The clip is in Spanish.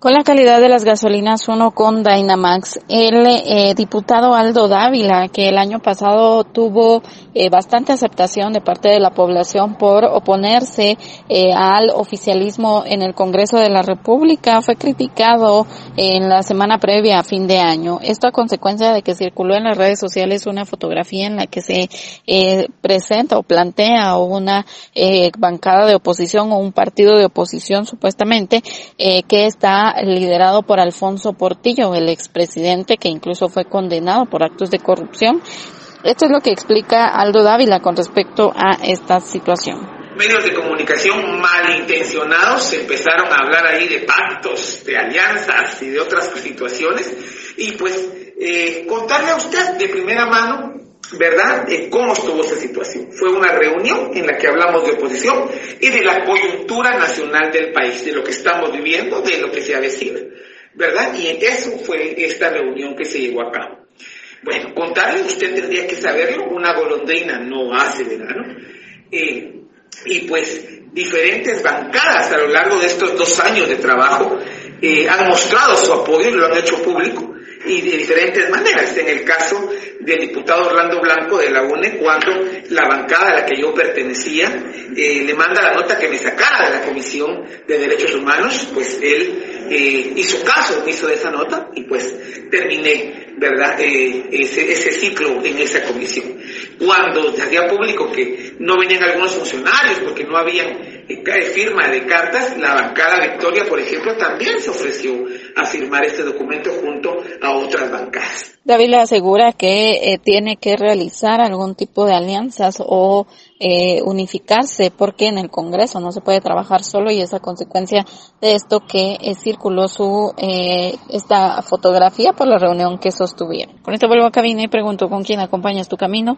Con la calidad de las gasolinas uno con Dynamax, el eh, diputado Aldo Dávila, que el año pasado tuvo eh, bastante aceptación de parte de la población por oponerse eh, al oficialismo en el Congreso de la República, fue criticado en la semana previa a fin de año. Esto a consecuencia de que circuló en las redes sociales una fotografía en la que se presenta o plantea una bancada de oposición o un partido de oposición supuestamente que está liderado por Alfonso Portillo, el expresidente que incluso fue condenado por actos de corrupción. Esto es lo que explica Aldo Dávila con respecto a esta situación. Medios de comunicación malintencionados empezaron a hablar ahí de pactos, de alianzas y de otras situaciones. Y pues eh, contarle a usted de primera mano ¿verdad?, cómo estuvo esa situación. Fue una reunión en la que hablamos de oposición y de la coyuntura nacional del país, de lo que estamos viviendo, de se avecina, ¿verdad? Y eso fue esta reunión que se llevó a cabo. Bueno, contarle, usted tendría que saberlo, una golondrina no hace verano. Eh, y pues diferentes bancadas a lo largo de estos dos años de trabajo eh, han mostrado su apoyo y lo han hecho público y de diferentes maneras. En el caso del diputado Orlando Blanco de la UNE, cuando la bancada a la que yo pertenecía eh, le manda la nota que me sacara de la Comisión de Derechos Humanos, pues él eh, hizo caso, hizo de esa nota y pues terminé ¿verdad? Eh, ese, ese, ciclo en esa comisión. Cuando se hacía público que no venían algunos funcionarios porque no había eh, firma de cartas, la bancada Victoria, por ejemplo, también se ofreció a firmar este documento junto a otras bancadas. David le asegura que eh, tiene que realizar algún tipo de alianzas o eh, unificarse porque en el Congreso no se puede trabajar solo y es a consecuencia de esto que eh, circuló su esta fotografía por la reunión que sostuvieron. Con esto vuelvo a cabina y pregunto con quién acompañas tu camino.